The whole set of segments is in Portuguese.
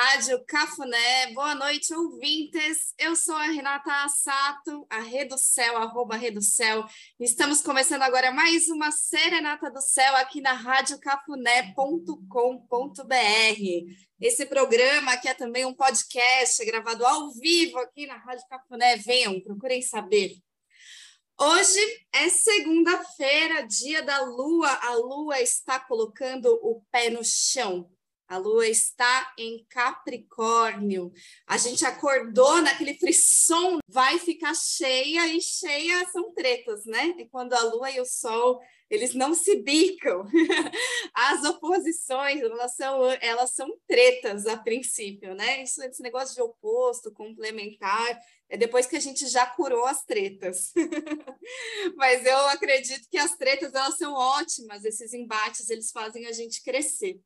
Rádio Cafuné. Boa noite, ouvintes. Eu sou a Renata Assato, a Céu, arroba Céu. Estamos começando agora mais uma Serenata do Céu aqui na radiocafuné.com.br. Esse programa que é também um podcast gravado ao vivo aqui na Rádio Cafuné. Venham, procurem saber. Hoje é segunda-feira, dia da lua. A lua está colocando o pé no chão. A lua está em Capricórnio. A gente acordou naquele frisson, vai ficar cheia e cheia são tretas, né? É quando a lua e o sol, eles não se bicam. As oposições, elas são, elas são tretas a princípio, né? Isso, esse negócio de oposto, complementar, é depois que a gente já curou as tretas. Mas eu acredito que as tretas, elas são ótimas, esses embates, eles fazem a gente crescer.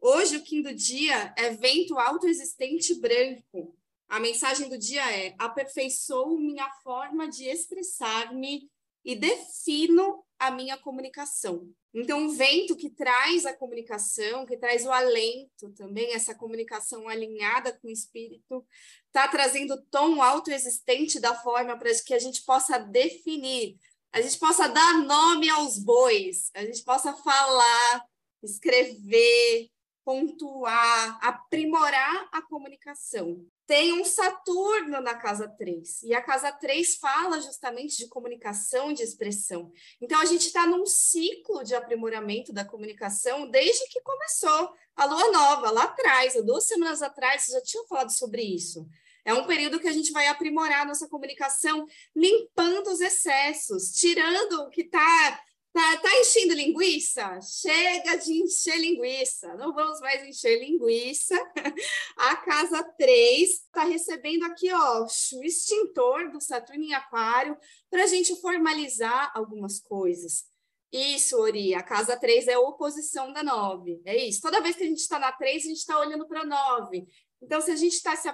Hoje, o do dia é vento autoexistente branco. A mensagem do dia é: aperfeiçoo minha forma de expressar-me e defino a minha comunicação. Então, o vento que traz a comunicação, que traz o alento também, essa comunicação alinhada com o espírito, está trazendo o tom autoexistente da forma para que a gente possa definir, a gente possa dar nome aos bois, a gente possa falar, escrever, pontuar, aprimorar a comunicação. Tem um Saturno na casa 3, e a casa 3 fala justamente de comunicação, de expressão. Então, a gente está num ciclo de aprimoramento da comunicação desde que começou a lua nova, lá atrás, há duas semanas atrás, já tinham falado sobre isso. É um período que a gente vai aprimorar nossa comunicação, limpando os excessos, tirando o que está Tá, tá enchendo linguiça? Chega de encher linguiça. Não vamos mais encher linguiça. A casa 3 está recebendo aqui, ó, o extintor do Saturno em Aquário para a gente formalizar algumas coisas. Isso, Ori, a casa 3 é a oposição da 9. É isso. Toda vez que a gente está na 3, a gente está olhando para a 9. Então, se a gente está se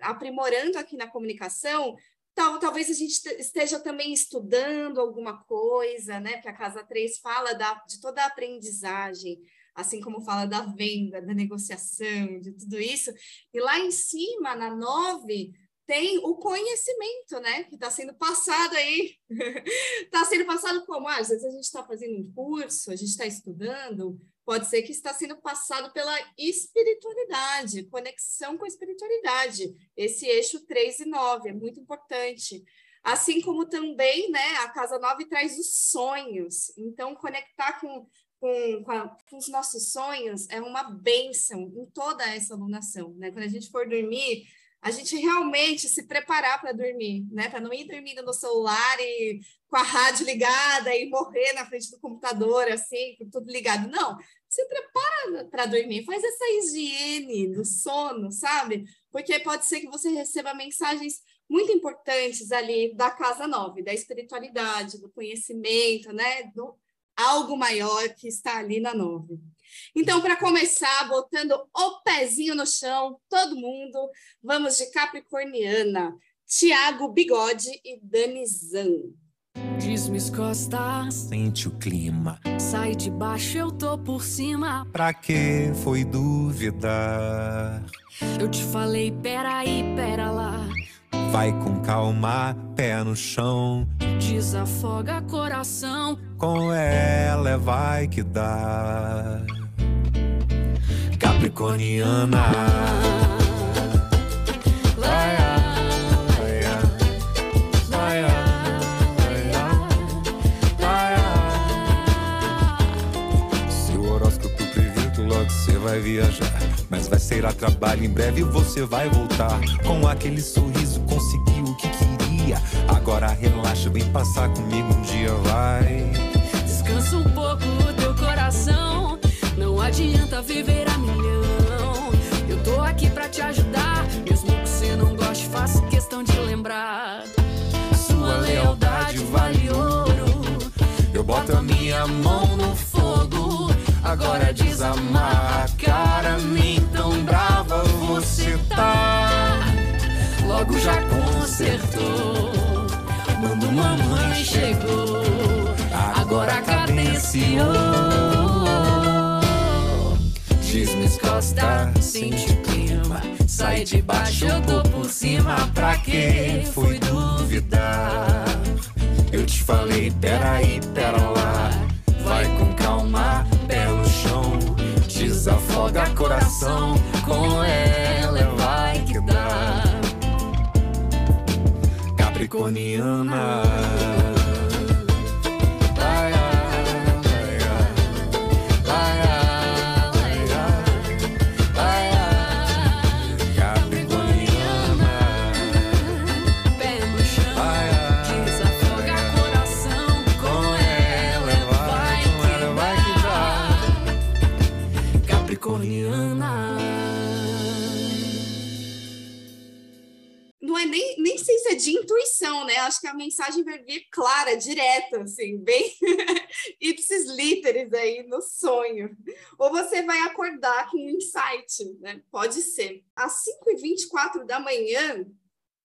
aprimorando aqui na comunicação, Tal, talvez a gente esteja também estudando alguma coisa, né? Porque a Casa 3 fala da, de toda a aprendizagem, assim como fala da venda, da negociação, de tudo isso. E lá em cima, na 9, tem o conhecimento, né? Que está sendo passado aí. Está sendo passado como? Ah, às vezes a gente está fazendo um curso, a gente está estudando, pode ser que está sendo passado pela espiritualidade, conexão com a espiritualidade. Esse eixo 3 e 9 é muito importante. Assim como também, né, a casa 9 traz os sonhos. Então, conectar com, com, com, a, com os nossos sonhos é uma benção em toda essa alunação. Né? Quando a gente for dormir, a gente realmente se preparar para dormir, né? Para não ir dormindo no celular e com a rádio ligada e morrer na frente do computador, assim, com tudo ligado. Não, se prepara para dormir, faz essa higiene do sono, sabe? Porque pode ser que você receba mensagens muito importantes ali da casa nove, da espiritualidade, do conhecimento, né? Do algo maior que está ali na nove. Então, para começar, botando o pezinho no chão, todo mundo, vamos de Capricorniana, Tiago Bigode e Danizan. Diz-me Costa, sente o clima. Sai de baixo, eu tô por cima. Pra que foi duvidar? Eu te falei, peraí, pera lá. Vai com calma, pé no chão. Desafoga coração. Com ela é vai que dá. Capricorniana. Vai viajar, mas vai ser a trabalho. Em breve você vai voltar com aquele sorriso. Conseguiu o que queria. Agora relaxa, vem passar comigo um dia, vai. Descansa um pouco o teu coração. Não adianta viver a milhão. Eu tô aqui pra te ajudar. Mesmo que você não goste, faço questão de lembrar. Sua lealdade vale ouro. Eu boto a minha mão. Agora desamar cara, nem tão brava você tá. Logo já consertou. Quando mamãe chegou, agora cadenciou. Diz minhas costas, sente o clima. Sai de baixo, eu tô por cima. Pra que fui duvidar? Eu te falei, peraí, pera lá. Vai com calma. Desafoga coração, com ela vai que dá. Capricorniana. Intuição, né? Acho que a mensagem vai vir clara, direta, assim, bem ipsis literis aí no sonho. Ou você vai acordar com um insight, né? Pode ser. Às 5h24 da manhã,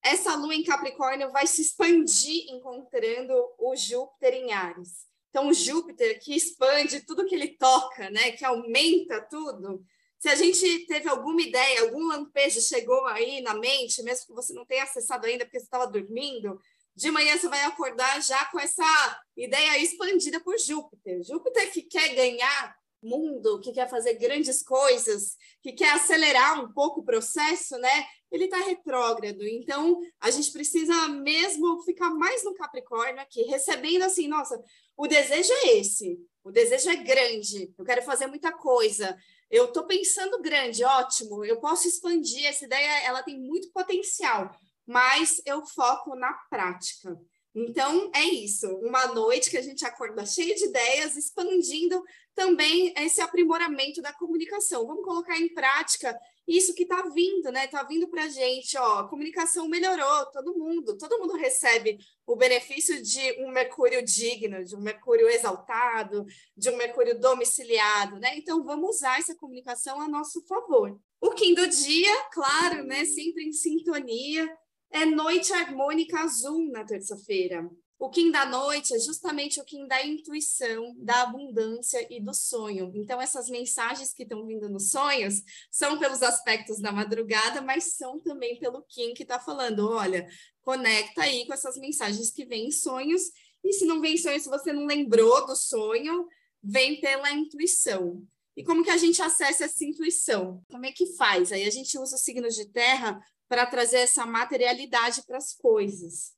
essa lua em Capricórnio vai se expandir encontrando o Júpiter em Ares. Então, o Júpiter que expande tudo que ele toca, né? Que aumenta tudo se a gente teve alguma ideia, algum lampejo chegou aí na mente, mesmo que você não tenha acessado ainda porque você estava dormindo, de manhã você vai acordar já com essa ideia expandida por Júpiter. Júpiter que quer ganhar mundo, que quer fazer grandes coisas, que quer acelerar um pouco o processo, né? Ele está retrógrado. Então, a gente precisa mesmo ficar mais no Capricórnio aqui, recebendo assim, nossa, o desejo é esse. O desejo é grande. Eu quero fazer muita coisa eu estou pensando grande, ótimo, eu posso expandir, essa ideia ela tem muito potencial, mas eu foco na prática. Então, é isso, uma noite que a gente acorda cheia de ideias, expandindo também esse aprimoramento da comunicação. Vamos colocar em prática isso que está vindo, né? Está vindo para a gente, ó, a comunicação melhorou, todo mundo, todo mundo recebe o benefício de um Mercúrio digno, de um Mercúrio exaltado, de um Mercúrio domiciliado, né? Então vamos usar essa comunicação a nosso favor. O Kim do dia, claro, né? Sempre em sintonia, é noite harmônica azul na terça-feira. O Kim da noite é justamente o Kim da intuição, da abundância e do sonho. Então, essas mensagens que estão vindo nos sonhos são pelos aspectos da madrugada, mas são também pelo Kim que está falando: olha, conecta aí com essas mensagens que vêm em sonhos. E se não vem em sonho, se você não lembrou do sonho, vem pela intuição. E como que a gente acessa essa intuição? Como é que faz? Aí a gente usa os signos de terra para trazer essa materialidade para as coisas.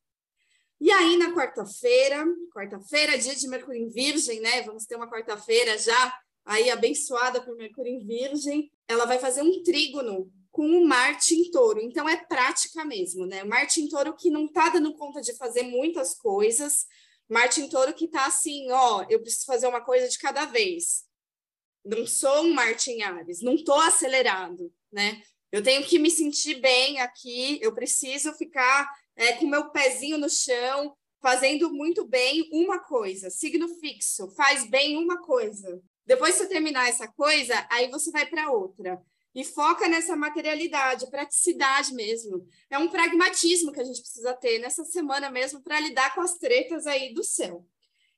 E aí, na quarta-feira, quarta-feira, dia de Mercúrio em Virgem, né? Vamos ter uma quarta-feira já aí abençoada por Mercúrio em Virgem. Ela vai fazer um trígono com o Marte em touro. Então, é prática mesmo, né? Marte em touro que não tá dando conta de fazer muitas coisas. Marte em touro que tá assim, ó, eu preciso fazer uma coisa de cada vez. Não sou um Marte em Ares, não tô acelerado, né? Eu tenho que me sentir bem aqui, eu preciso ficar é, com meu pezinho no chão, fazendo muito bem uma coisa, signo fixo, faz bem uma coisa. Depois que você terminar essa coisa, aí você vai para outra. E foca nessa materialidade, praticidade mesmo. É um pragmatismo que a gente precisa ter nessa semana mesmo para lidar com as tretas aí do céu.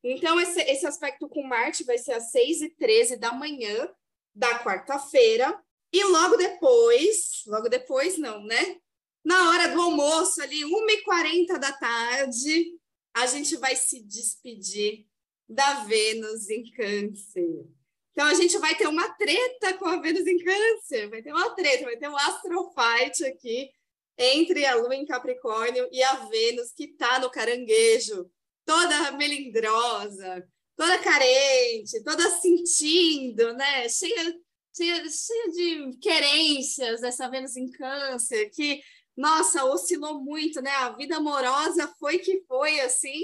Então, esse, esse aspecto com Marte vai ser às 6 e 13 da manhã da quarta-feira. E logo depois, logo depois não, né? Na hora do almoço, ali, 1h40 da tarde, a gente vai se despedir da Vênus em Câncer. Então, a gente vai ter uma treta com a Vênus em Câncer, vai ter uma treta, vai ter um astrofight aqui entre a Lua em Capricórnio e a Vênus, que está no caranguejo, toda melindrosa, toda carente, toda sentindo, né? Cheia, cheia, cheia de querências, essa Vênus em Câncer, que nossa, oscilou muito, né? A vida amorosa foi que foi assim.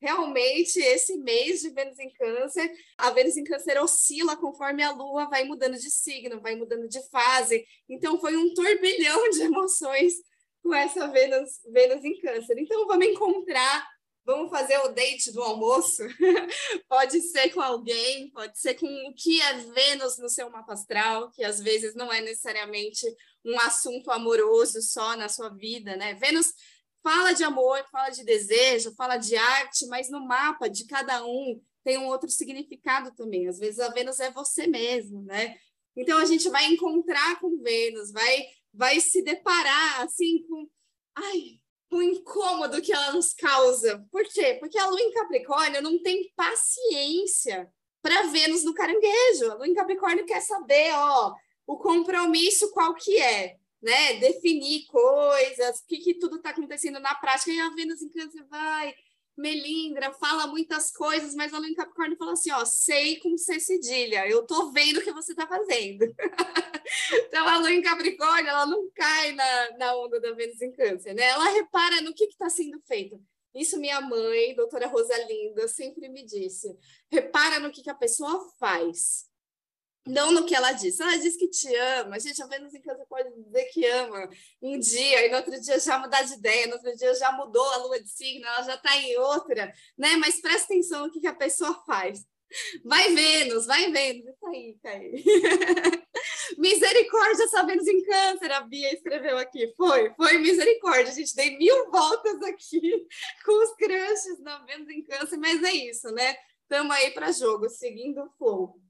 Realmente, esse mês de Vênus em Câncer, a Vênus em Câncer oscila conforme a Lua vai mudando de signo, vai mudando de fase. Então, foi um turbilhão de emoções com essa Vênus, Vênus em Câncer. Então, vamos encontrar Vamos fazer o date do almoço? pode ser com alguém, pode ser com o que é Vênus no seu mapa astral, que às vezes não é necessariamente um assunto amoroso só na sua vida, né? Vênus fala de amor, fala de desejo, fala de arte, mas no mapa de cada um tem um outro significado também. Às vezes a Vênus é você mesmo, né? Então a gente vai encontrar com Vênus, vai vai se deparar assim com ai, o incômodo que ela nos causa. Por quê? Porque a lua em Capricórnio não tem paciência para Vênus no caranguejo. A lua em Capricórnio quer saber, ó, o compromisso qual que é, né? Definir coisas, o que, que tudo está acontecendo na prática. E a Vênus em Câncer vai, melindra, fala muitas coisas, mas a lua em Capricórnio fala assim, ó, sei com C cedilha, eu tô vendo o que você tá fazendo. então, a lua em Capricórnio, ela não cai na, na onda da Vênus em Câncer, né? Ela repara no que está sendo feito. Isso minha mãe, doutora Rosalinda, sempre me disse. Repara no que, que a pessoa faz. Não no que ela diz. Ela diz que te ama. Gente, a Vênus em Câncer pode dizer que ama um dia, e no outro dia já mudar de ideia, no outro dia já mudou a lua de signo, ela já está em outra, né? Mas presta atenção no que, que a pessoa faz. Vai Vênus, vai Vênus. Isso aí, Caí. misericórdia, essa Vênus em câncer, a Bia escreveu aqui. Foi, foi misericórdia. A gente dei mil voltas aqui com os crushes na Vênus em câncer, mas é isso, né? Estamos aí para jogo, seguindo o flow.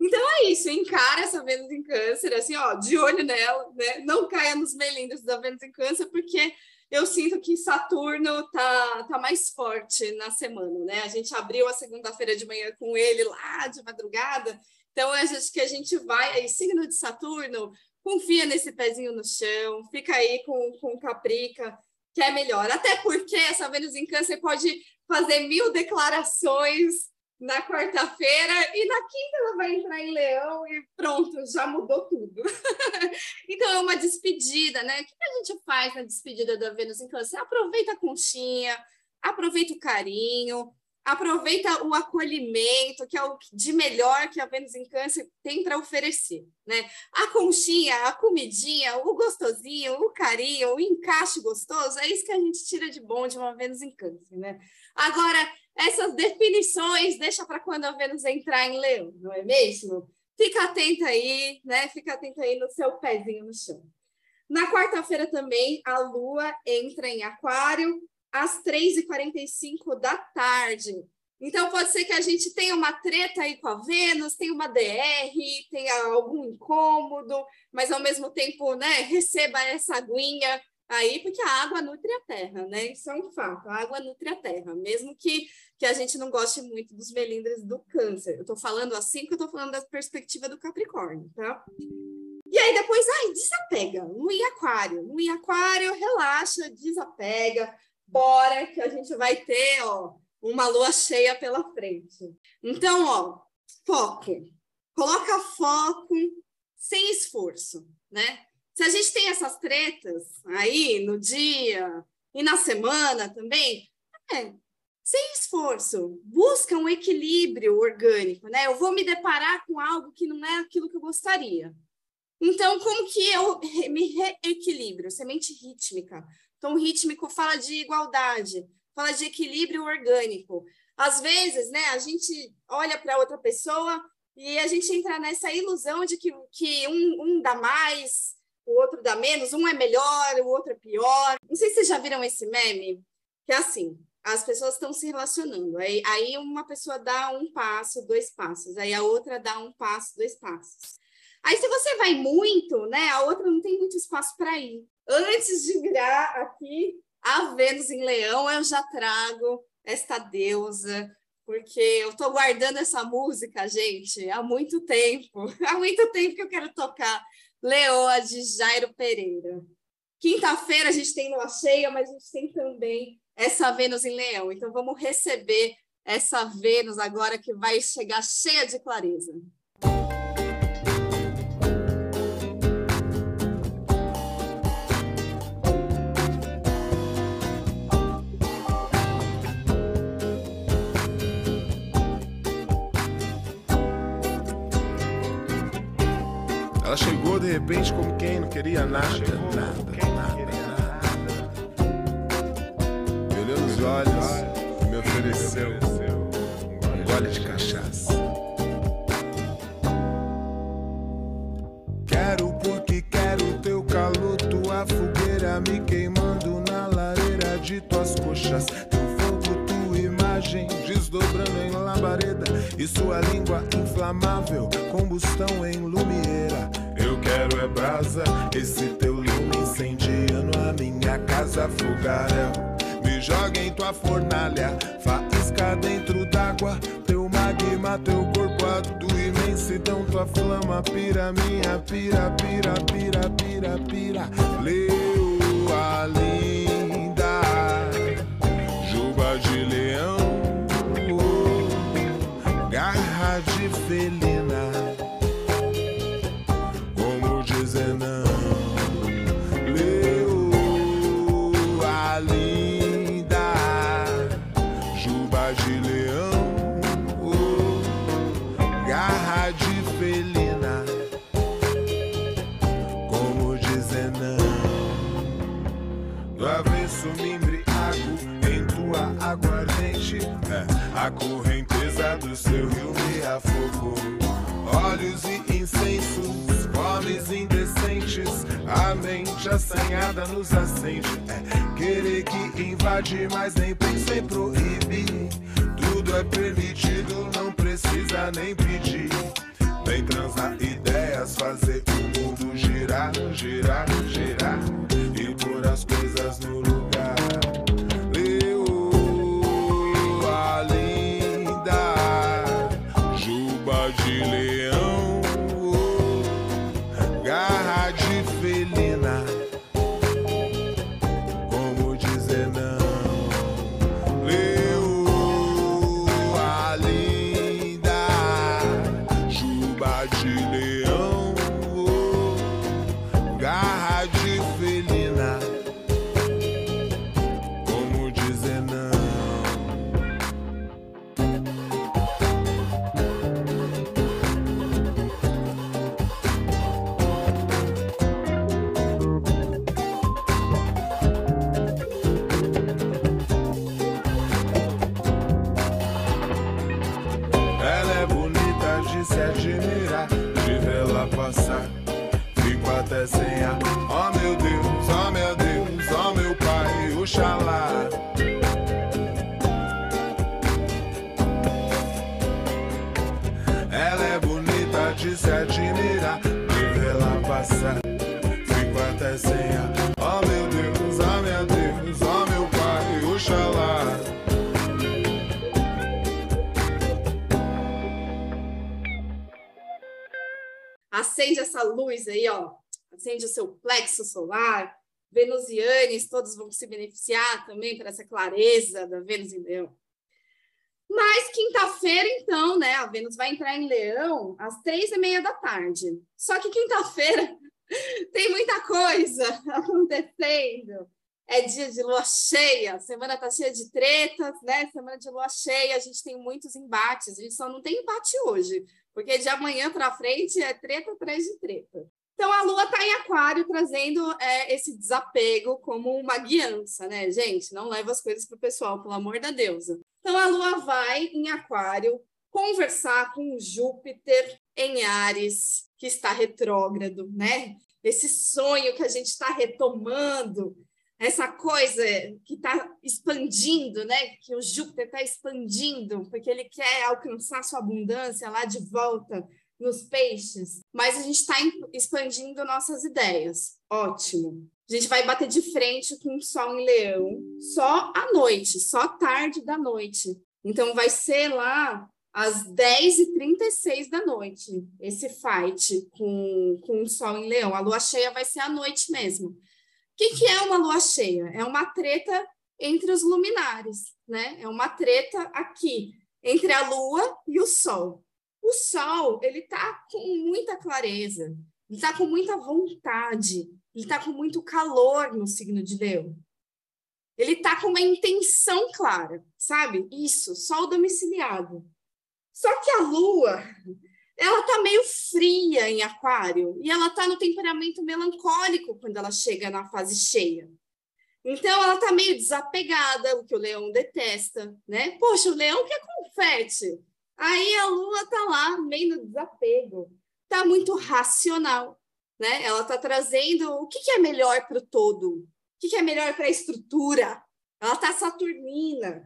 Então é isso, encara essa Vênus em câncer, assim, ó, de olho nela, né? Não caia nos melindres da Vênus em câncer, porque eu sinto que Saturno tá, tá mais forte na semana, né? A gente abriu a segunda-feira de manhã com ele lá de madrugada, então é que a gente vai aí, signo de Saturno, confia nesse pezinho no chão, fica aí com, com Caprica, que é melhor. Até porque essa Vênus em Câncer pode fazer mil declarações na quarta-feira e na quinta ela vai entrar em Leão e pronto, já mudou tudo. então é uma despedida, né? O que a gente faz na despedida da Vênus em Câncer? Aproveita a conchinha, aproveita o carinho, aproveita o acolhimento, que é o de melhor que a Vênus em Câncer tem para oferecer, né? A conchinha, a comidinha, o gostosinho, o carinho, o encaixe gostoso, é isso que a gente tira de bom de uma Vênus em Câncer, né? Agora, essas definições deixa para quando a Vênus entrar em Leão, não é mesmo? Fica atenta aí, né? Fica atenta aí no seu pezinho no chão. Na quarta-feira também, a Lua entra em Aquário às 3h45 da tarde. Então, pode ser que a gente tenha uma treta aí com a Vênus, tenha uma DR, tenha algum incômodo, mas ao mesmo tempo, né, receba essa aguinha aí, porque a água nutre a terra, né? Isso é um fato, a água nutre a terra, mesmo que, que a gente não goste muito dos melindres do câncer. Eu tô falando assim porque eu tô falando da perspectiva do Capricórnio, tá? E aí depois, ai, desapega, no aquário, no aquário, relaxa, desapega, bora que a gente vai ter, ó, uma lua cheia pela frente. Então, ó, foco. Coloca foco sem esforço, né? Se a gente tem essas tretas aí no dia e na semana também, é, sem esforço, busca um equilíbrio orgânico, né? Eu vou me deparar com algo que não é aquilo que eu gostaria. Então, como que eu me reequilibro? Semente rítmica. Então, rítmico fala de igualdade, fala de equilíbrio orgânico. Às vezes, né, a gente olha para outra pessoa e a gente entra nessa ilusão de que, que um, um dá mais, o outro dá menos, um é melhor, o outro é pior. Não sei se vocês já viram esse meme, que é assim, as pessoas estão se relacionando. Aí, aí uma pessoa dá um passo, dois passos, aí a outra dá um passo, dois passos. Aí se você vai muito, né, a outra não tem muito espaço para ir. Antes de virar aqui a Vênus em Leão, eu já trago esta deusa, porque eu estou guardando essa música, gente, há muito tempo. Há muito tempo que eu quero tocar Leoa de Jairo Pereira. Quinta-feira a gente tem lua cheia, mas a gente tem também essa Vênus em Leão. Então vamos receber essa Vênus agora que vai chegar cheia de clareza. Ela chegou de repente como quem não queria nada, nada, nada, nada. Me olhou nos olhos e me ofereceu um gole de cachaça. Tua fornalha, faísca dentro d'água, teu magma, teu corpo a tua imensidão, tua flama pira minha pira, nos acende. É, querer que invade, mas nem Venusianes, todos vão se beneficiar também por essa clareza da Vênus em Leão. Mas quinta-feira, então, né? A Vênus vai entrar em Leão às três e meia da tarde. Só que quinta-feira tem muita coisa acontecendo. É dia de lua cheia, semana tá cheia de tretas, né? Semana de lua cheia, a gente tem muitos embates. A gente só não tem embate hoje, porque de amanhã para frente é treta atrás de treta. Então a Lua está em Aquário, trazendo é, esse desapego como uma guiança, né, gente? Não leva as coisas para o pessoal, pelo amor da deusa. Então a Lua vai em Aquário conversar com Júpiter em Ares, que está retrógrado, né? Esse sonho que a gente está retomando, essa coisa que está expandindo, né? Que o Júpiter está expandindo, porque ele quer alcançar sua abundância lá de volta nos peixes, mas a gente está expandindo nossas ideias. Ótimo. A gente vai bater de frente com o Sol em Leão só à noite, só tarde da noite. Então vai ser lá às 10h36 da noite, esse fight com, com o Sol em Leão. A lua cheia vai ser à noite mesmo. O que, que é uma lua cheia? É uma treta entre os luminares, né? É uma treta aqui entre a lua e o sol. O sol, ele tá com muita clareza, ele tá com muita vontade, ele tá com muito calor no signo de Leão. Ele tá com uma intenção clara, sabe? Isso, sol domiciliado. Só que a lua, ela tá meio fria em aquário e ela tá no temperamento melancólico quando ela chega na fase cheia. Então ela tá meio desapegada, o que o leão detesta, né? Poxa, o leão quer confete. Aí a lua tá lá meio no desapego. Tá muito racional, né? Ela tá trazendo o que, que é melhor para o todo, o que, que é melhor para a estrutura. Ela tá saturnina.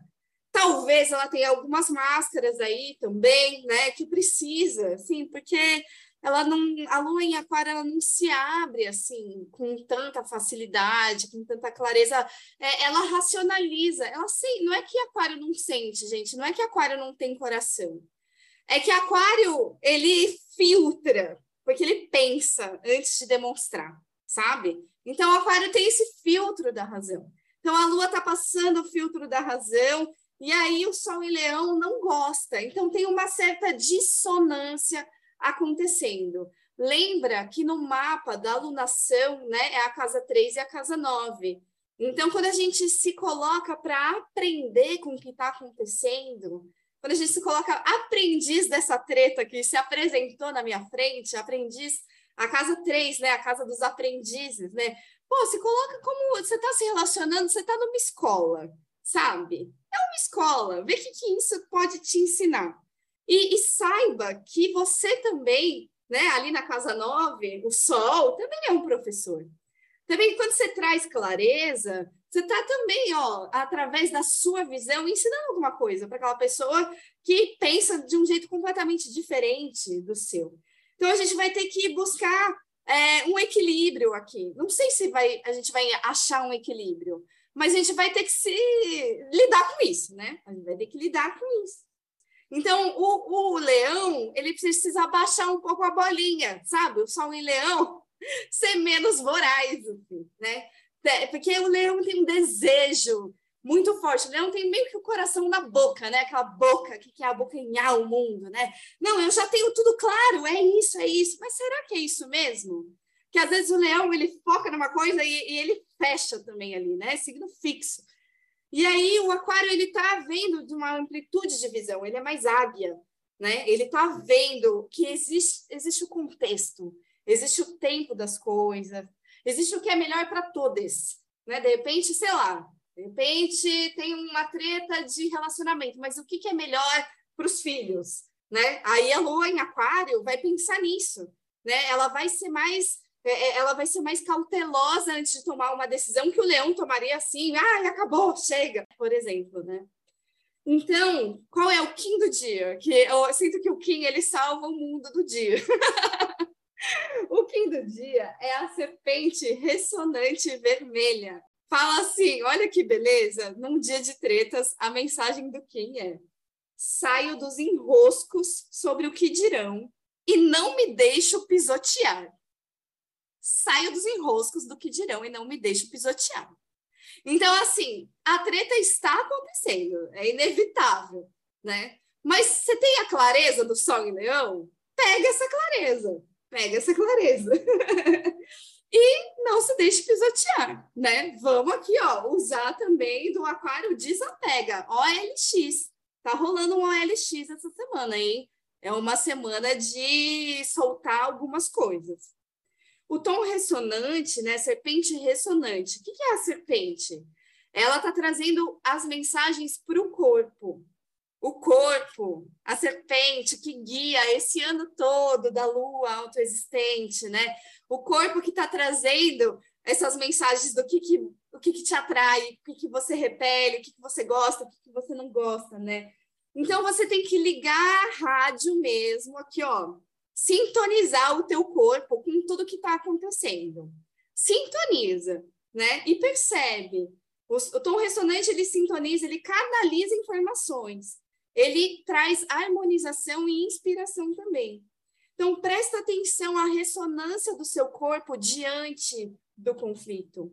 Talvez ela tenha algumas máscaras aí também, né? Que precisa, assim, porque ela não, a lua em aquário ela não se abre assim com tanta facilidade, com tanta clareza. É, ela racionaliza. Ela sim, não é que aquário não sente, gente. Não é que aquário não tem coração. É que aquário ele filtra, porque ele pensa antes de demonstrar, sabe? Então aquário tem esse filtro da razão. Então a lua está passando o filtro da razão e aí o sol em leão não gosta. Então tem uma certa dissonância acontecendo. Lembra que no mapa da alunação, né, é a casa 3 e a casa 9. Então, quando a gente se coloca para aprender com o que está acontecendo, quando a gente se coloca aprendiz dessa treta que se apresentou na minha frente, aprendiz, a casa 3, né, a casa dos aprendizes, né? Pô, se coloca como você está se relacionando, você está numa escola, sabe? É uma escola, vê o que, que isso pode te ensinar. E, e, saiba que você também, né, ali na casa 9, o sol também é um professor. Também quando você traz clareza, você está também, ó, através da sua visão, ensinando alguma coisa para aquela pessoa que pensa de um jeito completamente diferente do seu. Então a gente vai ter que buscar é, um equilíbrio aqui. Não sei se vai, a gente vai achar um equilíbrio, mas a gente vai ter que se lidar com isso, né? A gente vai ter que lidar com isso. Então, o, o leão, ele precisa baixar um pouco a bolinha, sabe? O sol em leão ser menos voraz, assim, né? Porque o leão tem um desejo muito forte. O leão tem meio que o coração na boca, né? Aquela boca que quer abocanhar o mundo, né? Não, eu já tenho tudo claro, é isso, é isso. Mas será que é isso mesmo? Que às vezes o leão ele foca numa coisa e, e ele fecha também ali, né? Signo fixo. E aí o aquário ele está vendo de uma amplitude de visão, ele é mais águia, né? Ele está vendo que existe, existe o contexto, existe o tempo das coisas, existe o que é melhor para todos, né? De repente, sei lá, de repente tem uma treta de relacionamento, mas o que, que é melhor para os filhos, né? Aí a lua em aquário vai pensar nisso, né? Ela vai ser mais ela vai ser mais cautelosa antes de tomar uma decisão que o leão tomaria assim, ah, acabou, chega, por exemplo, né? Então, qual é o Kim do dia? Que eu sinto que o Kim ele salva o mundo do dia. o Kim do dia é a serpente ressonante vermelha. Fala assim: olha que beleza, num dia de tretas, a mensagem do Kim é: saio dos enroscos sobre o que dirão e não me deixo pisotear saio dos enroscos do que dirão e não me deixo pisotear. Então, assim, a treta está acontecendo, é inevitável, né? Mas você tem a clareza do Sol em Leão? Pega essa clareza, pega essa clareza. e não se deixe pisotear, né? Vamos aqui, ó, usar também do Aquário Desapega, OLX. Tá rolando um OLX essa semana, hein? É uma semana de soltar algumas coisas. O tom ressonante, né? Serpente ressonante. O que é a serpente? Ela está trazendo as mensagens para o corpo. O corpo, a serpente que guia esse ano todo da lua autoexistente, né? O corpo que está trazendo essas mensagens do que, que, o que, que te atrai, o que, que você repele, o que, que você gosta, o que, que você não gosta, né? Então você tem que ligar a rádio mesmo aqui, ó sintonizar o teu corpo com tudo que está acontecendo. Sintoniza, né? E percebe. O, tom ressonante ele sintoniza, ele canaliza informações. Ele traz harmonização e inspiração também. Então, presta atenção à ressonância do seu corpo diante do conflito.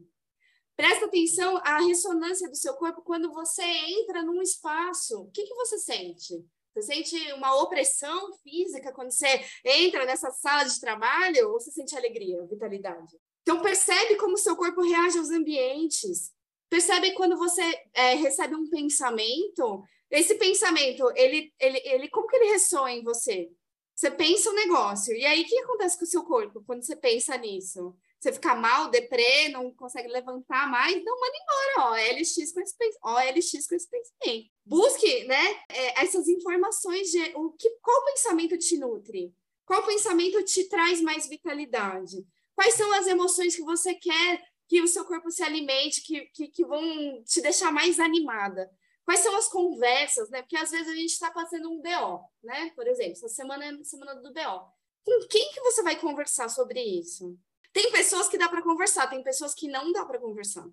Presta atenção à ressonância do seu corpo quando você entra num espaço. O que, que você sente? Você sente uma opressão física quando você entra nessa sala de trabalho ou você sente alegria, vitalidade? Então, percebe como seu corpo reage aos ambientes. Percebe quando você é, recebe um pensamento. Esse pensamento, ele, ele, ele, como que ele ressoa em você? Você pensa um negócio. E aí, o que acontece com o seu corpo quando você pensa nisso? Você fica mal, deprê, não consegue levantar mais, então manda embora, ó, LX com esse, ó, LX com esse pensamento. Busque, né, é, essas informações de o que, qual pensamento te nutre, qual pensamento te traz mais vitalidade, quais são as emoções que você quer que o seu corpo se alimente, que, que, que vão te deixar mais animada. Quais são as conversas, né? Porque às vezes a gente está passando um BO, né? Por exemplo, essa semana é semana do BO. Com quem que você vai conversar sobre isso? Tem pessoas que dá para conversar, tem pessoas que não dá para conversar.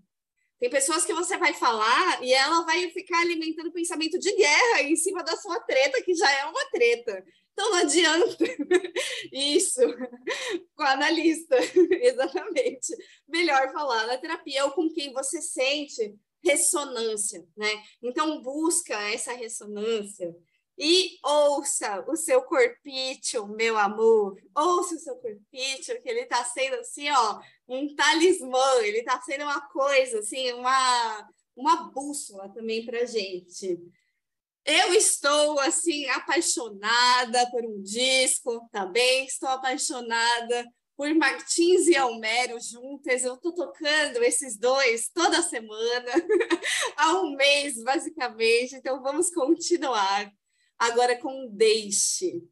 Tem pessoas que você vai falar e ela vai ficar alimentando pensamento de guerra em cima da sua treta, que já é uma treta. Então não adianta. Isso, com a analista, exatamente. Melhor falar na terapia ou com quem você sente ressonância, né? Então busca essa ressonância e ouça o seu corpício, meu amor. Ouça o seu corpício, que ele está sendo assim, ó, um talismã, ele está sendo uma coisa, assim, uma, uma bússola também para gente. Eu estou, assim, apaixonada por um disco, também estou apaixonada por Martins e Almero juntas. Eu estou tocando esses dois toda semana, há um mês, basicamente. Então, vamos continuar agora com Deixe.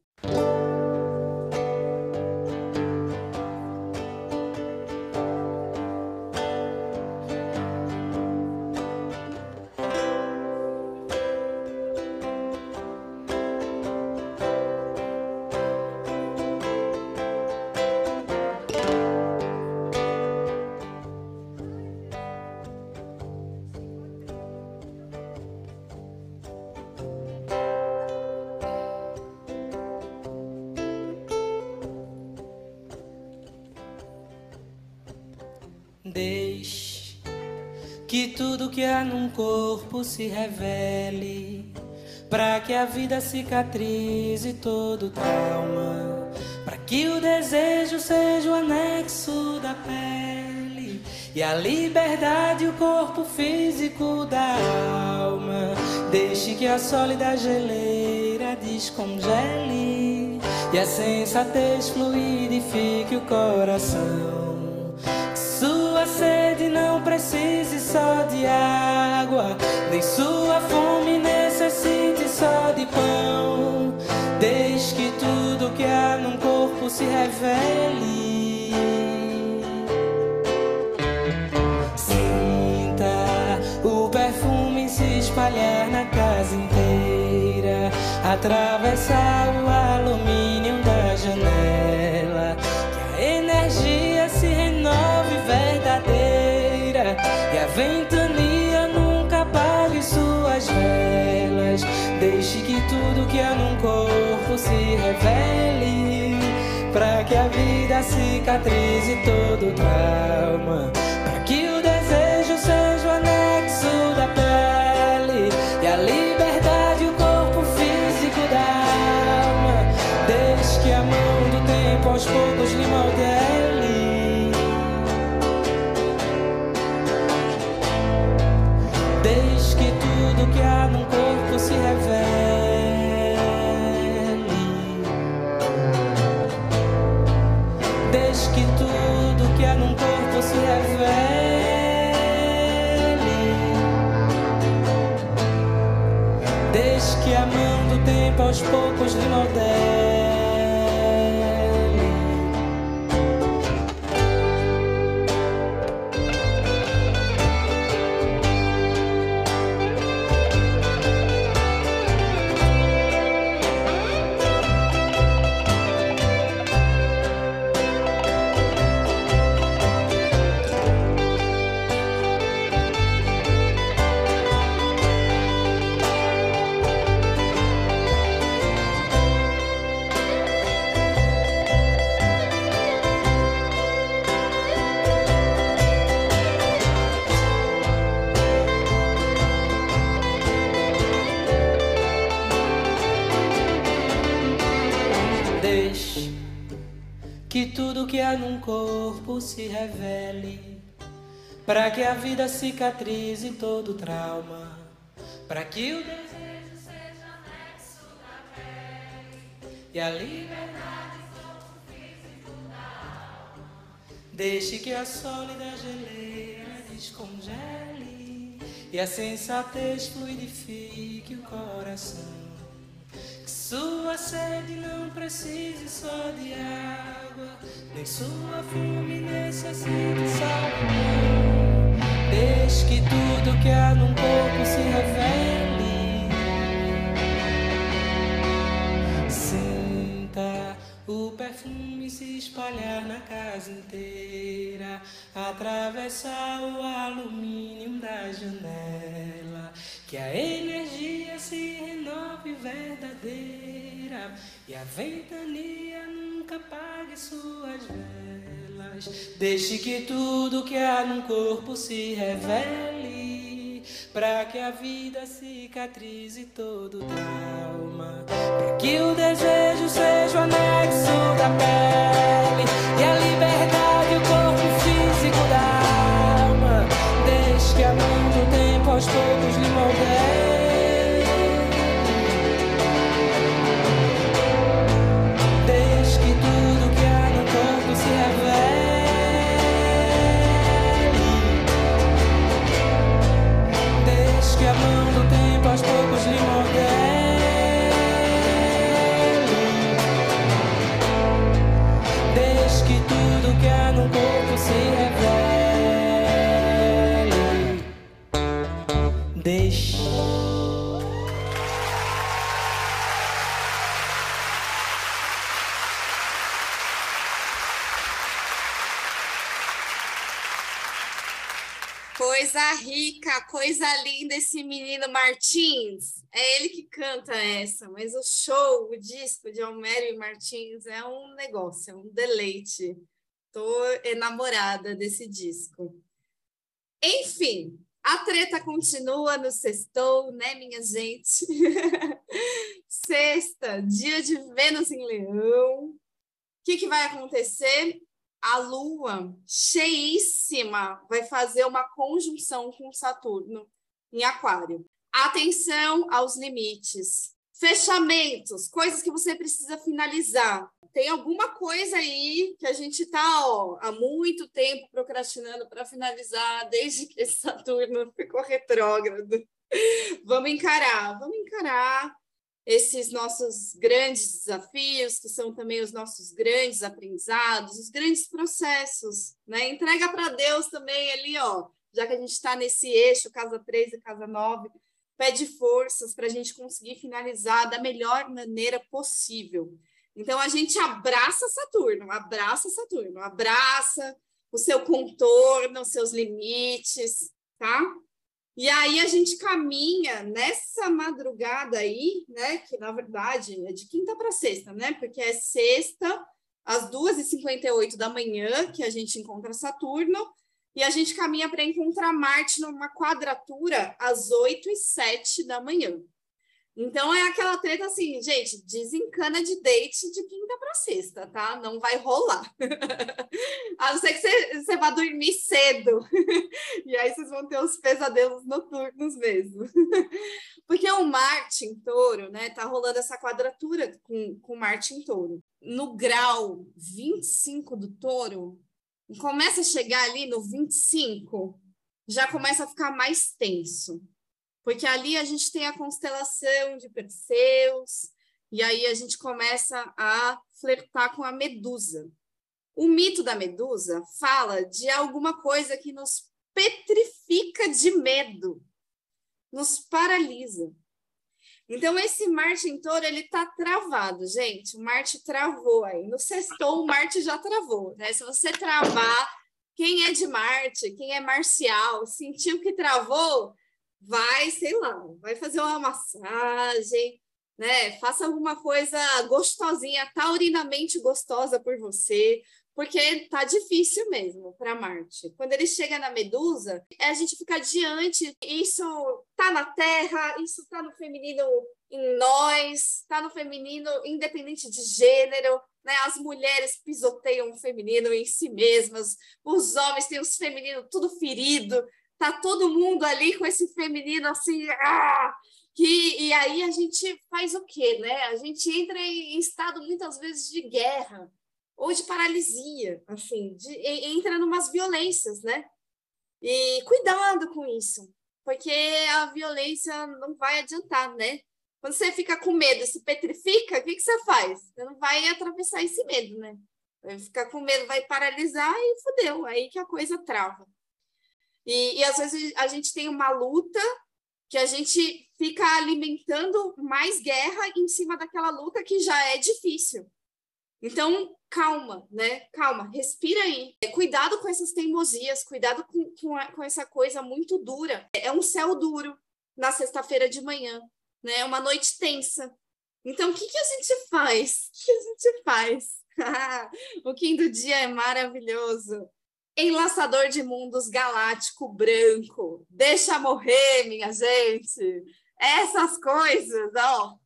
Que há num corpo se revele, para que a vida cicatrize todo trauma, para que o desejo seja o anexo da pele e a liberdade o corpo físico da alma. Deixe que a sólida geleira descongele e a sensatez fluidifique o coração precise só de água, nem sua fome necessite só de pão. Desde que tudo que há num corpo se revele. Sinta o perfume se espalhar na casa inteira, atravessar o que há num corpo se revele, para que a vida cicatrize todo trauma, para que o desejo seja a vida cicatrize todo trauma, para que o desejo seja anexo da pele e a liberdade corpo físico da alma. Deixe que a sólida geleira descongele e a sensatez fluidifique o coração. Sua sede não precise só de água, nem sua fome necessite de pão. Deixe que tudo que há num pouco se revele. Sinta o perfume se espalhar na casa inteira, atravessar o alumínio da janela, que a energia se renove verdadeira e a ventania nunca pague suas velas. Deixe que tudo que há no corpo se revele, para que a vida cicatrize todo trauma, para que o desejo seja o anexo da pele e a liberdade Coisa rica, coisa linda esse menino Martins. É ele que canta essa, mas o show, o disco de Almério e Martins é um negócio, é um deleite. Tô enamorada desse disco. Enfim, a treta continua no sextou, né, minha gente? Sexta, dia de Vênus em Leão. O que, que vai acontecer? A Lua, cheíssima, vai fazer uma conjunção com Saturno em Aquário. Atenção aos limites. Fechamentos, coisas que você precisa finalizar. Tem alguma coisa aí que a gente está há muito tempo procrastinando para finalizar, desde que Saturno ficou retrógrado. Vamos encarar, vamos encarar esses nossos grandes desafios, que são também os nossos grandes aprendizados, os grandes processos, né? Entrega para Deus também ali, ó, já que a gente está nesse eixo, casa 3 e casa 9, pede forças para a gente conseguir finalizar da melhor maneira possível. Então a gente abraça Saturno, abraça Saturno, abraça o seu contorno, os seus limites, tá? E aí a gente caminha nessa madrugada aí, né? Que na verdade é de quinta para sexta, né? Porque é sexta, às 2h58 da manhã, que a gente encontra Saturno, e a gente caminha para encontrar Marte numa quadratura às 8 e 7 da manhã. Então é aquela treta assim, gente, desencana de date de quinta para sexta, tá? Não vai rolar. A não ser que você, vá dormir cedo. E aí vocês vão ter os pesadelos noturnos mesmo. Porque o Marte em touro, né? Tá rolando essa quadratura com, com Marte em touro. No grau 25 do touro, começa a chegar ali no 25, já começa a ficar mais tenso porque ali a gente tem a constelação de Perseus, e aí a gente começa a flertar com a Medusa. O mito da Medusa fala de alguma coisa que nos petrifica de medo, nos paralisa. Então, esse Marte em touro, ele tá travado, gente. O Marte travou aí. No sextou, o Marte já travou, né? Se você travar, quem é de Marte, quem é marcial, sentiu que travou, vai, sei lá, vai fazer uma massagem, né? Faça alguma coisa gostosinha, taurinamente gostosa por você, porque tá difícil mesmo para Marte. Quando ele chega na Medusa, a gente fica diante, isso tá na Terra, isso tá no feminino em nós, tá no feminino independente de gênero, né? As mulheres pisoteiam o feminino em si mesmas, os homens têm os femininos tudo ferido, tá todo mundo ali com esse feminino assim, ah! que e aí a gente faz o quê, né? A gente entra em estado muitas vezes de guerra ou de paralisia, assim, de, entra numas violências, né? E cuidado com isso, porque a violência não vai adiantar, né? Quando você fica com medo, se petrifica, o que, que você faz? Você não vai atravessar esse medo, né? Vai ficar com medo, vai paralisar e fodeu, aí que a coisa trava. E, e às vezes a gente tem uma luta que a gente fica alimentando mais guerra em cima daquela luta que já é difícil. Então, calma, né? Calma, respira aí. Cuidado com essas teimosias, cuidado com, com, a, com essa coisa muito dura. É um céu duro na sexta-feira de manhã, né? É uma noite tensa. Então, o que, que a gente faz? O que a gente faz? o Kim do dia é maravilhoso. Enlaçador de mundos galáctico branco. Deixa morrer, minha gente. Essas coisas, ó.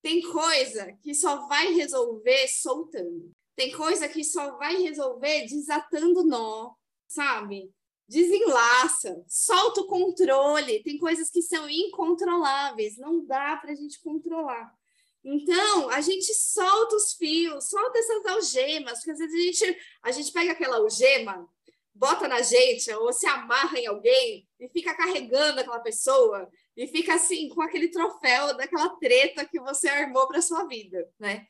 Tem coisa que só vai resolver soltando. Tem coisa que só vai resolver desatando nó, sabe? Desenlaça, solta o controle. Tem coisas que são incontroláveis, não dá para a gente controlar. Então, a gente solta os fios, solta essas algemas, porque às vezes a gente, a gente pega aquela algema, bota na gente, ou se amarra em alguém e fica carregando aquela pessoa, e fica assim, com aquele troféu daquela treta que você armou para sua vida, né?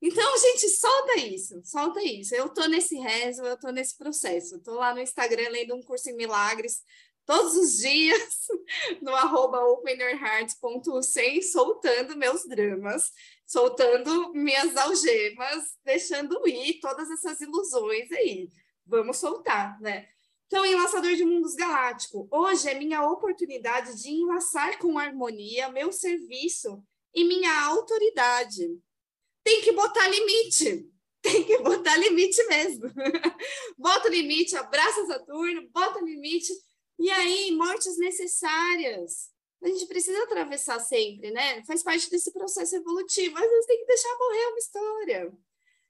Então, gente, solta isso, solta isso. Eu tô nesse rezo, eu tô nesse processo. Tô lá no Instagram lendo um curso em milagres todos os dias no arroba openyourheart.100, soltando meus dramas, soltando minhas algemas, deixando ir todas essas ilusões aí. Vamos soltar, né? Então, enlaçador de mundos galáctico, hoje é minha oportunidade de enlaçar com harmonia meu serviço e minha autoridade. Tem que botar limite, tem que botar limite mesmo. bota limite, abraça Saturno, bota limite, e aí, mortes necessárias. A gente precisa atravessar sempre, né? Faz parte desse processo evolutivo. Às vezes tem que deixar morrer uma história.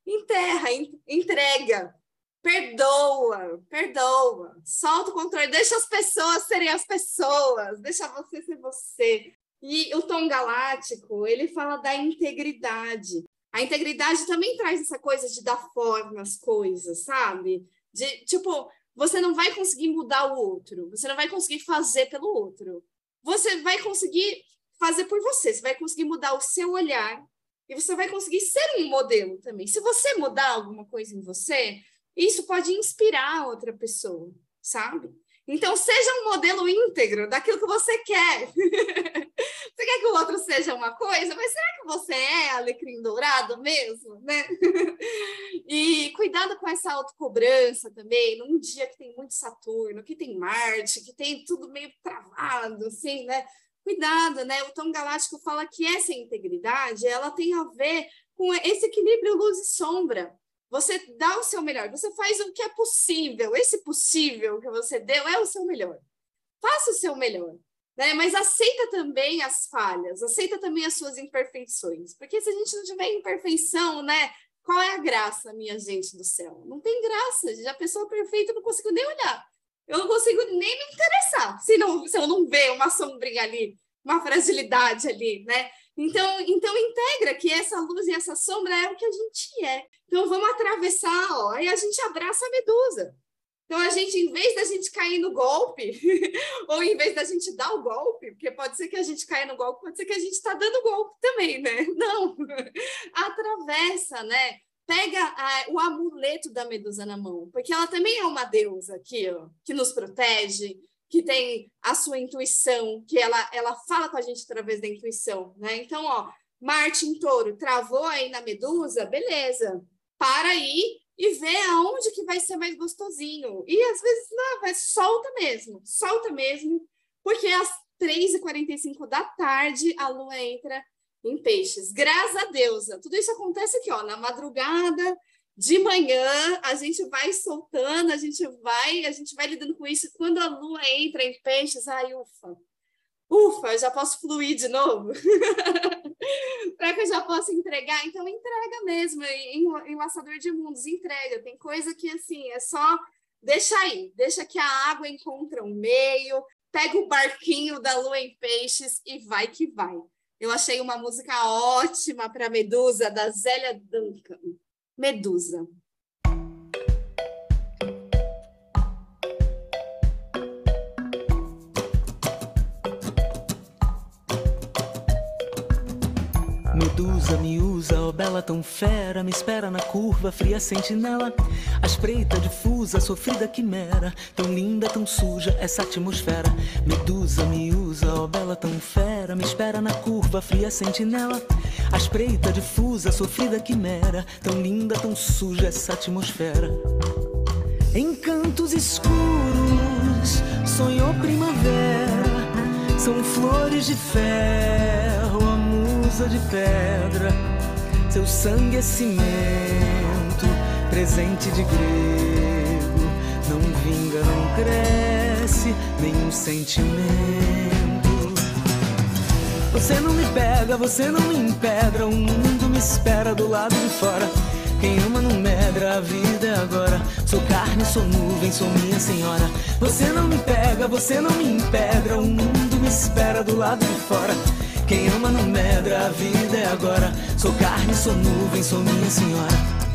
Enterra, entrega, perdoa, perdoa, solta o controle, deixa as pessoas serem as pessoas, deixa você ser você. E o tom galáctico, ele fala da integridade. A integridade também traz essa coisa de dar forma às coisas, sabe? De, tipo, você não vai conseguir mudar o outro, você não vai conseguir fazer pelo outro. Você vai conseguir fazer por você, você vai conseguir mudar o seu olhar e você vai conseguir ser um modelo também. Se você mudar alguma coisa em você, isso pode inspirar outra pessoa, sabe? Então, seja um modelo íntegro daquilo que você quer. você quer que o outro seja uma coisa, mas será que você é alecrim dourado mesmo, né? e cuidado com essa autocobrança também, num dia que tem muito Saturno, que tem Marte, que tem tudo meio travado, assim, né? Cuidado, né? O tom galáctico fala que essa integridade, ela tem a ver com esse equilíbrio luz e sombra. Você dá o seu melhor, você faz o que é possível. Esse possível que você deu é o seu melhor. Faça o seu melhor, né? Mas aceita também as falhas, aceita também as suas imperfeições. Porque se a gente não tiver imperfeição, né? Qual é a graça, minha gente do céu? Não tem graça. Já a pessoa perfeita não consigo nem olhar. Eu não consigo nem me interessar se, não, se eu não ver uma sombrinha ali, uma fragilidade ali, né? Então, então integra que essa luz e essa sombra é o que a gente é. Então vamos atravessar, ó, e a gente abraça a medusa. Então a gente, em vez da gente cair no golpe, ou em vez da gente dar o golpe, porque pode ser que a gente caia no golpe, pode ser que a gente está dando golpe também, né? Não, atravessa, né? Pega a, o amuleto da medusa na mão, porque ela também é uma deusa aqui, ó, que nos protege, que tem a sua intuição, que ela, ela fala com a gente através da intuição, né? Então, ó, Marte em touro, travou aí na medusa, beleza. Para aí e vê aonde que vai ser mais gostosinho. E às vezes, não, vai, solta mesmo, solta mesmo, porque às 3h45 da tarde a lua entra em peixes. Graças a Deus, tudo isso acontece aqui, ó, na madrugada, de manhã a gente vai soltando, a gente vai, a gente vai lidando com isso. Quando a lua entra em peixes, ai, ufa, ufa, eu já posso fluir de novo. Para que eu já possa entregar, então entrega mesmo, em, em laçador de mundos, entrega. Tem coisa que assim, é só deixa aí, deixa que a água encontra um meio, pega o barquinho da lua em peixes e vai que vai. Eu achei uma música ótima para Medusa, da Zélia Duncan. Medusa. Medusa me usa, ó bela tão fera, me espera na curva, fria sentinela. A espreita difusa, sofrida quimera, tão linda, tão suja essa atmosfera. Medusa me usa, ó bela tão fera, me espera na curva, fria sentinela. A espreita difusa, sofrida quimera, tão linda, tão suja essa atmosfera. Encantos escuros, sonhou primavera, são flores de ferro, a musa de pedra, seu sangue é cimento, presente de grego, não vinga, não cresce nenhum sentimento. Você não me pega, você não me impedra, o mundo me espera do lado de fora. Quem ama não medra, a vida é agora. Sou carne, sou nuvem, sou minha senhora. Você não me pega, você não me impedra, o mundo me espera do lado de fora. Quem ama não medra, a vida é agora. Sou carne, sou nuvem, sou minha senhora.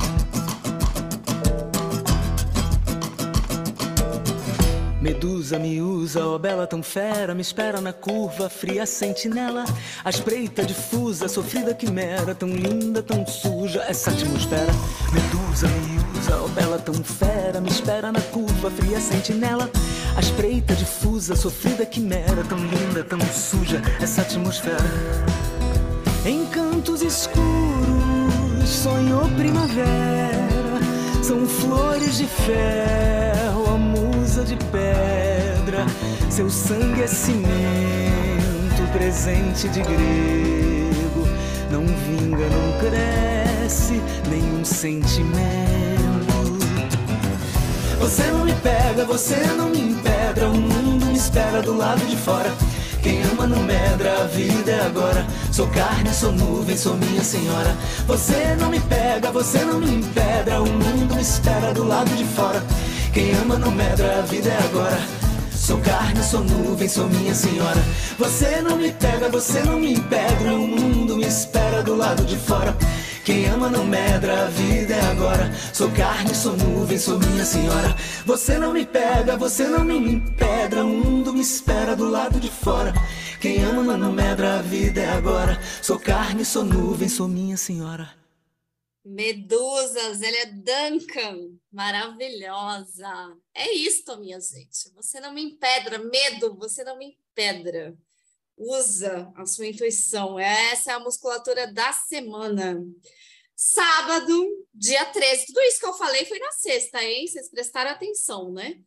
Medusa me usa, ó bela tão fera, me espera na curva, fria sentinela. A espreita difusa, sofrida quimera, tão linda, tão suja essa atmosfera. Medusa me usa, ó bela tão fera, me espera na curva, fria sentinela. A espreita difusa, sofrida quimera, tão linda, tão suja essa atmosfera. Encantos escuros, sonhou primavera, são flores de ferro, a musa de pedra, seu sangue é cimento, presente de grego, não vinga, não cresce nenhum sentimento. Você não me pega, você não me impedra, o mundo me espera do lado de fora. Quem ama não medra, a vida é agora. Sou carne, sou nuvem, sou minha senhora. Você não me pega, você não me impedra, o mundo me espera do lado de fora. Quem ama não medra, a vida é agora. Sou carne, sou nuvem, sou minha senhora. Você não me pega, você não me impedra, o mundo me espera do lado de fora. Quem ama não medra, a vida é agora. Sou carne, sou nuvem, sou minha senhora. Você não me pega, você não me impedra, o mundo me espera do lado de fora. Quem ama não medra, a vida é agora. Sou carne, sou nuvem, sou minha senhora. Medusas, ele é Duncan, maravilhosa. É isto, minha gente. Você não me impedra, medo, você não me impedra. Usa a sua intuição. Essa é a musculatura da semana. Sábado, dia 13. Tudo isso que eu falei foi na sexta, hein? Vocês prestaram atenção, né?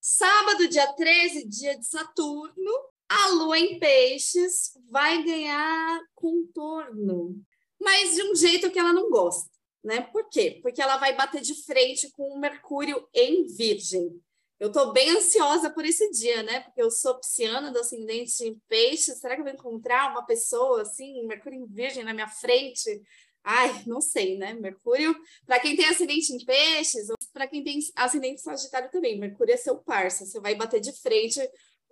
Sábado, dia 13, dia de Saturno, a lua em peixes vai ganhar contorno mas de um jeito que ela não gosta, né? Por quê? Porque ela vai bater de frente com o Mercúrio em Virgem. Eu estou bem ansiosa por esse dia, né? Porque eu sou pisciana do ascendente em peixe. Será que eu vou encontrar uma pessoa assim, Mercúrio em Virgem na minha frente? Ai, não sei, né? Mercúrio, para quem tem ascendente em peixes, ou para quem tem ascendente Sagitário também, Mercúrio é seu parça, você vai bater de frente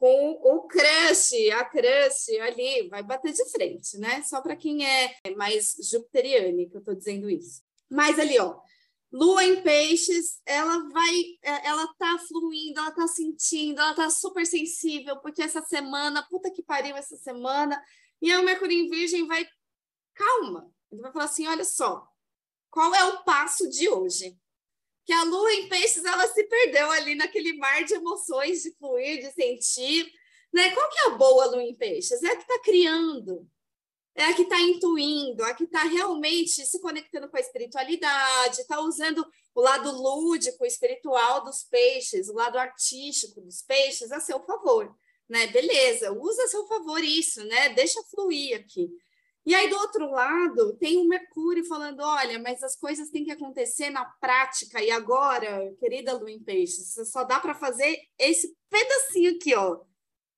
com o crush, a crush ali, vai bater de frente, né? Só para quem é mais jupiteriano que eu estou dizendo isso. Mas ali, ó, Lua em peixes, ela vai, é, ela tá fluindo, ela tá sentindo, ela tá super sensível, porque essa semana, puta que pariu essa semana, e aí o Mercúrio em Virgem vai, calma, ele vai falar assim: olha só, qual é o passo de hoje? Que a lua em peixes ela se perdeu ali naquele mar de emoções, de fluir, de sentir. Né? Qual que é a boa lua em peixes? É a que está criando, é a que está intuindo, a que está realmente se conectando com a espiritualidade, está usando o lado lúdico, espiritual dos peixes, o lado artístico dos peixes a seu favor. Né? Beleza, usa a seu favor isso, né? Deixa fluir aqui. E aí, do outro lado, tem o Mercúrio falando: olha, mas as coisas têm que acontecer na prática, e agora, querida Lu em Peixes, só dá para fazer esse pedacinho aqui, ó.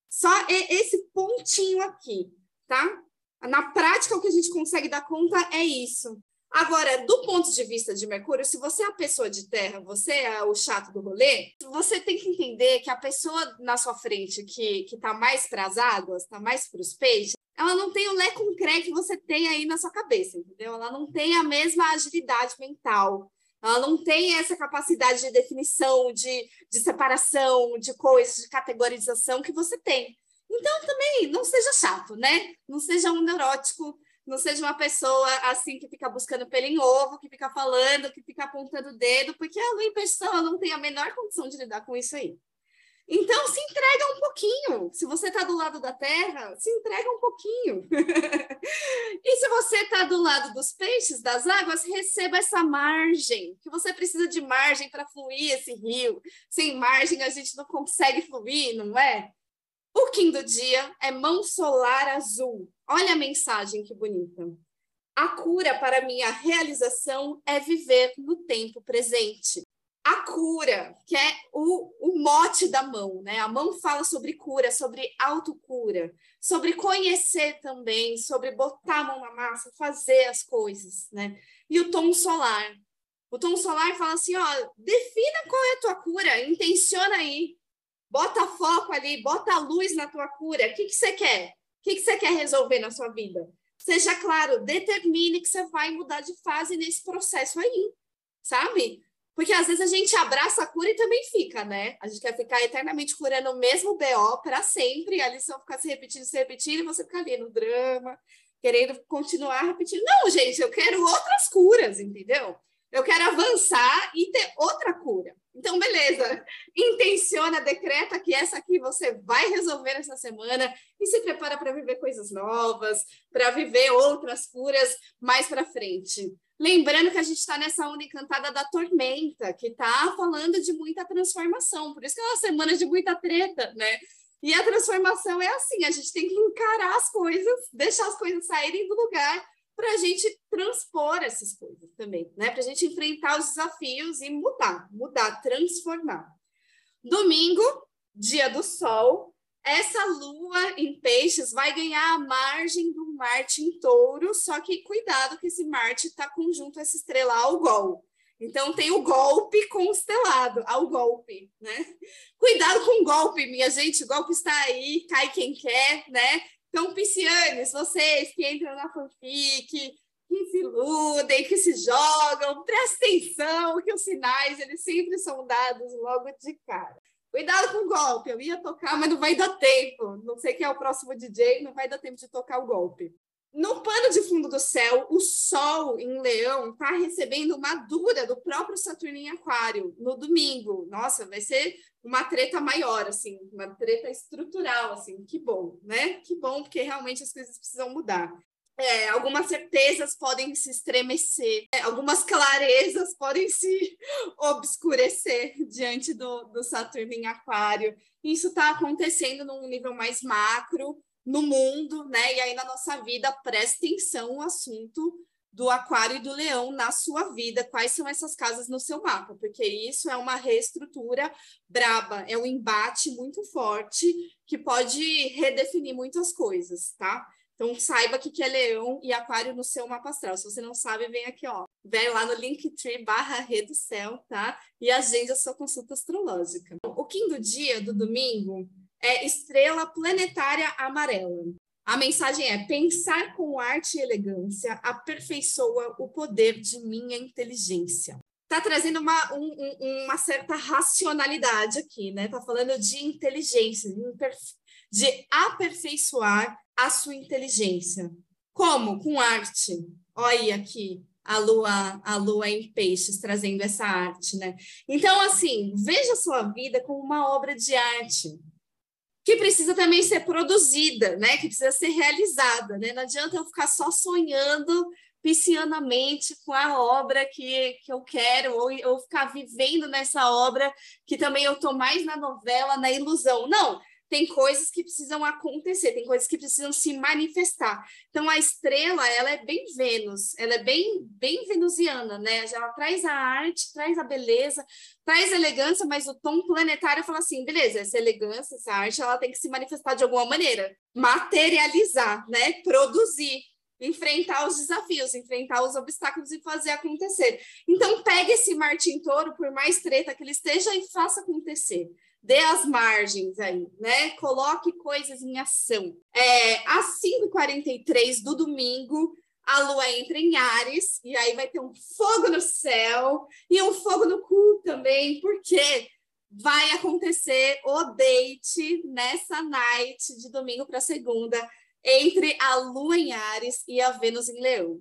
Só esse pontinho aqui, tá? Na prática, o que a gente consegue dar conta é isso. Agora, do ponto de vista de Mercúrio, se você é a pessoa de terra, você é o chato do rolê, você tem que entender que a pessoa na sua frente que, que tá mais para as águas, tá mais para os peixes, ela não tem o lé com cré que você tem aí na sua cabeça, entendeu? Ela não tem a mesma agilidade mental. Ela não tem essa capacidade de definição, de, de separação, de coisas, de categorização que você tem. Então, também, não seja chato, né? Não seja um neurótico não seja uma pessoa assim que fica buscando pelo em ovo, que fica falando, que fica apontando o dedo, porque a peixes não tem a menor condição de lidar com isso aí. Então, se entrega um pouquinho. Se você está do lado da terra, se entrega um pouquinho. e se você está do lado dos peixes, das águas, receba essa margem, que você precisa de margem para fluir esse rio. Sem margem, a gente não consegue fluir, não é? O Kim do dia é mão solar azul. Olha a mensagem que bonita. A cura para minha realização é viver no tempo presente a cura, que é o, o mote da mão, né? A mão fala sobre cura, sobre autocura, sobre conhecer também, sobre botar a mão na massa, fazer as coisas, né? E o tom solar. O tom solar fala assim, ó, defina qual é a tua cura, intenciona aí, bota foco ali, bota luz na tua cura. O que, que você quer? O que, que você quer resolver na sua vida? Seja claro, determine que você vai mudar de fase nesse processo aí, sabe? Porque às vezes a gente abraça a cura e também fica, né? A gente quer ficar eternamente curando o mesmo BO para sempre, a lição ficar se repetindo, se repetindo, e você fica ali no drama, querendo continuar repetindo. Não, gente, eu quero outras curas, entendeu? Eu quero avançar e ter outra cura. Então, beleza. Intenciona, decreta que essa aqui você vai resolver essa semana e se prepara para viver coisas novas, para viver outras curas mais para frente. Lembrando que a gente está nessa onda encantada da tormenta, que está falando de muita transformação, por isso que é uma semana de muita treta, né? E a transformação é assim: a gente tem que encarar as coisas, deixar as coisas saírem do lugar para a gente transpor essas coisas também, né? Para a gente enfrentar os desafios e mudar, mudar, transformar. Domingo, dia do sol, essa lua em peixes vai ganhar a margem do Marte em touro, só que cuidado que esse Marte está conjunto a essa estrela ao Gol. Então tem o golpe constelado, ao golpe, né? Cuidado com o golpe, minha gente, o golpe está aí, cai quem quer, né? Então, piscianes, vocês que entram na fanfic, que se iludem, que se jogam, prestem atenção que os sinais, eles sempre são dados logo de cara. Cuidado com o golpe, eu ia tocar, mas não vai dar tempo. Não sei quem é o próximo DJ, não vai dar tempo de tocar o golpe. No pano de fundo do céu, o Sol em Leão está recebendo uma dura do próprio Saturno em Aquário no domingo. Nossa, vai ser uma treta maior, assim, uma treta estrutural, assim. Que bom, né? Que bom, porque realmente as coisas precisam mudar. É, algumas certezas podem se estremecer, é, algumas clarezas podem se obscurecer diante do, do Saturno em Aquário. Isso está acontecendo num nível mais macro no mundo, né? E aí na nossa vida, preste atenção no assunto do Aquário e do Leão na sua vida, quais são essas casas no seu mapa, porque isso é uma reestrutura braba, é um embate muito forte que pode redefinir muitas coisas, tá? Então, saiba que, que é leão e aquário no seu mapa astral. Se você não sabe, vem aqui, ó. Vem lá no Linktree barra do Céu, tá? E agende a sua consulta astrológica. O quinto dia do domingo é estrela planetária amarela. A mensagem é: pensar com arte e elegância aperfeiçoa o poder de minha inteligência. Tá trazendo uma, um, uma certa racionalidade aqui, né? Tá falando de inteligência, de aperfeiçoar a sua inteligência. Como? Com arte. Olha aqui a lua, a lua em peixes trazendo essa arte, né? Então, assim, veja a sua vida como uma obra de arte que precisa também ser produzida, né? Que precisa ser realizada, né? Não adianta eu ficar só sonhando piscianamente com a obra que, que eu quero, ou, ou ficar vivendo nessa obra que também eu estou mais na novela, na ilusão. Não, tem coisas que precisam acontecer, tem coisas que precisam se manifestar. Então a estrela, ela é bem Vênus, ela é bem bem venusiana, né? Ela traz a arte, traz a beleza, traz elegância, mas o tom planetário fala assim, beleza, essa elegância, essa arte, ela tem que se manifestar de alguma maneira, materializar, né? Produzir enfrentar os desafios, enfrentar os obstáculos e fazer acontecer. Então, pegue esse Martim Touro, por mais treta que ele esteja, e faça acontecer dê as margens aí, né? Coloque coisas em ação. É, às 5h43 do domingo, a lua entra em Ares, e aí vai ter um fogo no céu e um fogo no cu também, porque vai acontecer o date nessa night de domingo para segunda entre a Lua em Ares e a Vênus em Leão.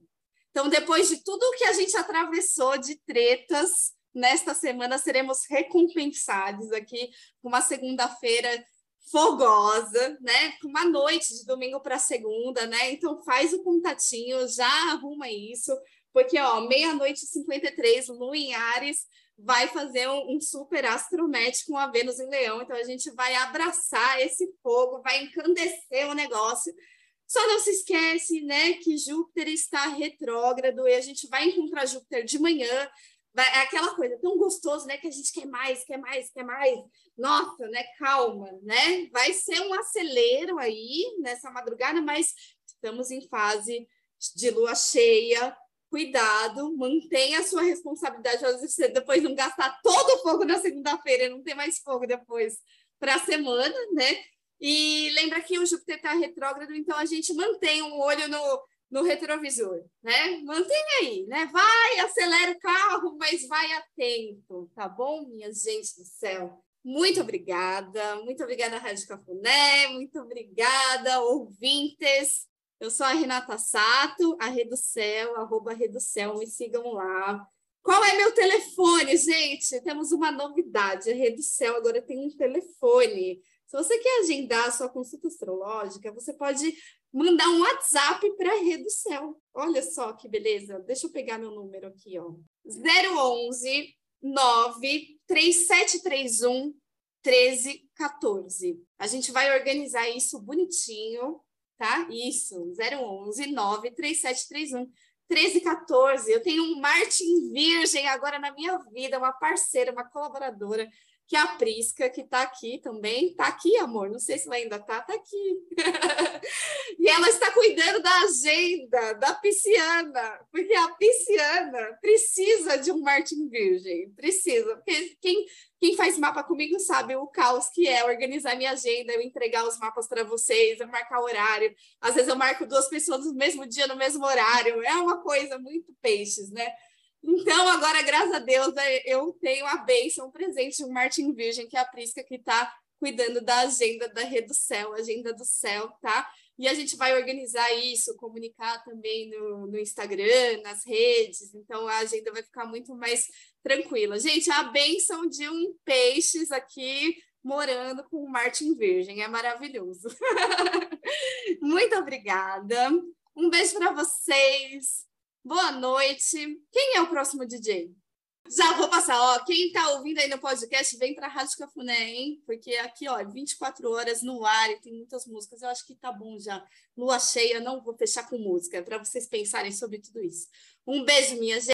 Então, depois de tudo que a gente atravessou de tretas, nesta semana seremos recompensados aqui com uma segunda-feira fogosa, né? Uma noite de domingo para segunda, né? Então faz o contatinho, já arruma isso, porque ó, meia-noite e 53, Lua em Ares vai fazer um, um super astrométrico com a Vênus em Leão, então a gente vai abraçar esse fogo, vai encandecer o negócio. Só não se esquece, né, que Júpiter está retrógrado e a gente vai encontrar Júpiter de manhã, É aquela coisa tão gostoso, né? Que a gente quer mais, quer mais, quer mais. Nossa, né? Calma, né? Vai ser um acelero aí nessa madrugada, mas estamos em fase de lua cheia. Cuidado, mantenha a sua responsabilidade. Vezes você depois não gastar todo o fogo na segunda-feira, não tem mais fogo depois para a semana, né? E lembra que o Júpiter está retrógrado, então a gente mantém um olho no, no retrovisor, né? Mantenha aí, né? Vai, acelera o carro, mas vai atento, tá bom, minha gente do céu? Muito obrigada, muito obrigada, Rádio Cafuné, muito obrigada, ouvintes. Eu sou a Renata Sato, a Reducel, arroba Reducel, me sigam lá. Qual é meu telefone, gente? Temos uma novidade, a Reducel agora tem um telefone. Se você quer agendar a sua consulta astrológica, você pode mandar um WhatsApp para a Rede do Céu. Olha só que beleza. Deixa eu pegar meu número aqui, ó. 011 93731 1314. A gente vai organizar isso bonitinho, tá? Isso, 011 93731 1314. Eu tenho um Martin Virgem agora na minha vida, uma parceira, uma colaboradora que a Prisca, que está aqui também, está aqui, amor, não sei se ela ainda está, está aqui. e ela está cuidando da agenda da pisciana, porque a pisciana precisa de um Martin Virgem, precisa, porque quem, quem faz mapa comigo sabe o caos que é organizar minha agenda, eu entregar os mapas para vocês, eu marcar horário, às vezes eu marco duas pessoas no mesmo dia, no mesmo horário, é uma coisa muito peixes, né? Então, agora, graças a Deus, é, eu tenho a bênção, um presente de um Martin Virgem, que é a Prisca, que está cuidando da agenda da Rede do Céu, agenda do céu, tá? E a gente vai organizar isso, comunicar também no, no Instagram, nas redes, então a agenda vai ficar muito mais tranquila. Gente, a bênção de um peixes aqui morando com o Martin Virgem, é maravilhoso. muito obrigada. Um beijo para vocês. Boa noite. Quem é o próximo DJ? Já vou passar, ó. Quem está ouvindo aí no podcast, vem para a Rádio Cafuné, hein? Porque aqui, ó, 24 horas no ar e tem muitas músicas. Eu acho que tá bom já. Lua cheia, não vou fechar com música, para vocês pensarem sobre tudo isso. Um beijo, minha gente.